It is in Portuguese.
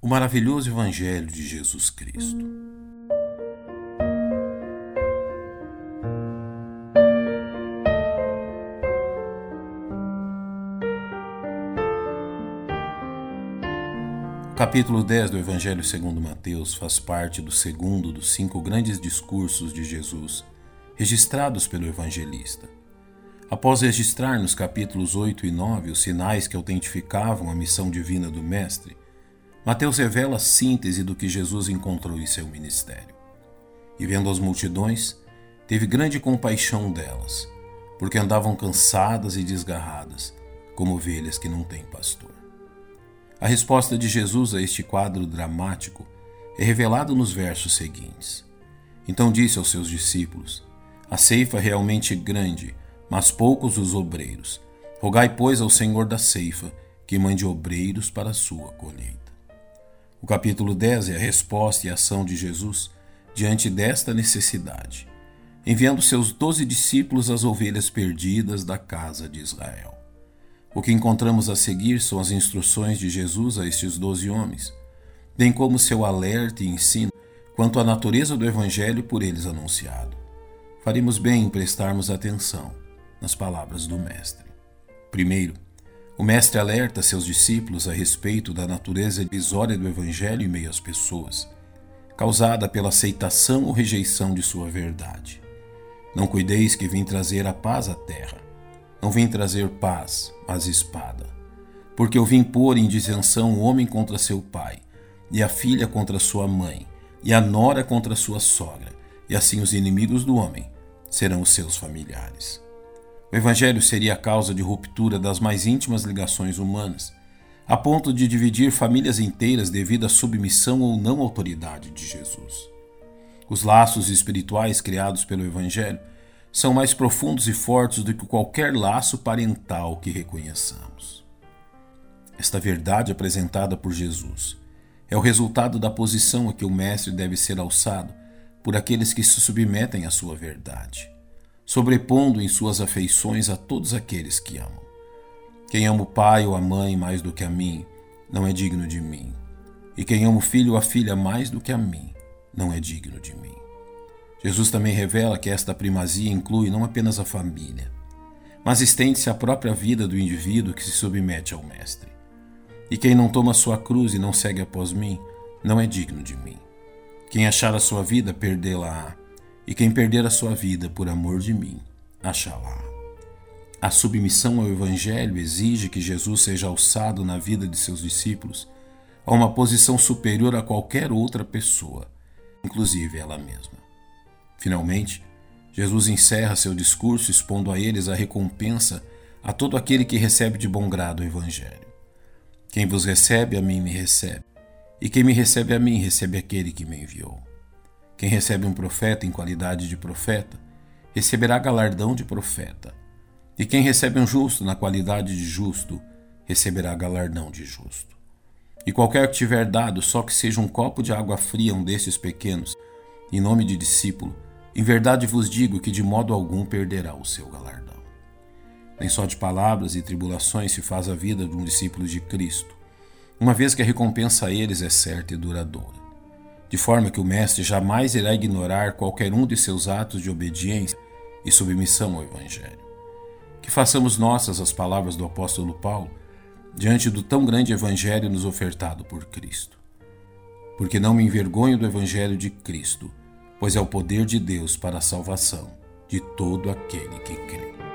O maravilhoso Evangelho de Jesus Cristo. O capítulo 10 do Evangelho segundo Mateus faz parte do segundo dos cinco grandes discursos de Jesus, registrados pelo evangelista. Após registrar nos capítulos 8 e 9 os sinais que autentificavam a missão divina do Mestre, Mateus revela a síntese do que Jesus encontrou em seu ministério. E vendo as multidões, teve grande compaixão delas, porque andavam cansadas e desgarradas, como ovelhas que não têm pastor. A resposta de Jesus a este quadro dramático é revelada nos versos seguintes. Então disse aos seus discípulos: A ceifa é realmente grande, mas poucos os obreiros. Rogai, pois, ao Senhor da ceifa que mande obreiros para a sua colheita. O capítulo 10 é a resposta e ação de Jesus diante desta necessidade, enviando seus doze discípulos às ovelhas perdidas da casa de Israel. O que encontramos a seguir são as instruções de Jesus a estes doze homens, bem como seu alerta e ensino quanto à natureza do Evangelho por eles anunciado. Faremos bem em prestarmos atenção nas palavras do Mestre. Primeiro, o Mestre alerta seus discípulos a respeito da natureza divisória do Evangelho em meio às pessoas, causada pela aceitação ou rejeição de sua verdade. Não cuideis que vim trazer a paz à terra. Não vim trazer paz, mas espada. Porque eu vim pôr em disenção o homem contra seu pai, e a filha contra sua mãe, e a nora contra sua sogra, e assim os inimigos do homem serão os seus familiares. O Evangelho seria a causa de ruptura das mais íntimas ligações humanas, a ponto de dividir famílias inteiras devido à submissão ou não autoridade de Jesus. Os laços espirituais criados pelo Evangelho são mais profundos e fortes do que qualquer laço parental que reconheçamos. Esta verdade apresentada por Jesus é o resultado da posição a que o Mestre deve ser alçado por aqueles que se submetem à sua verdade sobrepondo em suas afeições a todos aqueles que amam. Quem ama o pai ou a mãe mais do que a mim, não é digno de mim. E quem ama o filho ou a filha mais do que a mim, não é digno de mim. Jesus também revela que esta primazia inclui não apenas a família, mas estende-se à própria vida do indivíduo que se submete ao Mestre. E quem não toma sua cruz e não segue após mim, não é digno de mim. Quem achar a sua vida, perdê-la-á e quem perder a sua vida por amor de mim, achá-la. A submissão ao Evangelho exige que Jesus seja alçado na vida de seus discípulos a uma posição superior a qualquer outra pessoa, inclusive ela mesma. Finalmente, Jesus encerra seu discurso expondo a eles a recompensa a todo aquele que recebe de bom grado o Evangelho. Quem vos recebe, a mim me recebe, e quem me recebe a mim, recebe aquele que me enviou. Quem recebe um profeta em qualidade de profeta, receberá galardão de profeta. E quem recebe um justo na qualidade de justo, receberá galardão de justo. E qualquer que tiver dado só que seja um copo de água fria a um desses pequenos, em nome de discípulo, em verdade vos digo que de modo algum perderá o seu galardão. Nem só de palavras e tribulações se faz a vida de um discípulo de Cristo, uma vez que a recompensa a eles é certa e duradoura de forma que o Mestre jamais irá ignorar qualquer um de seus atos de obediência e submissão ao Evangelho. Que façamos nossas as palavras do apóstolo Paulo diante do tão grande Evangelho nos ofertado por Cristo. Porque não me envergonho do Evangelho de Cristo, pois é o poder de Deus para a salvação de todo aquele que crê.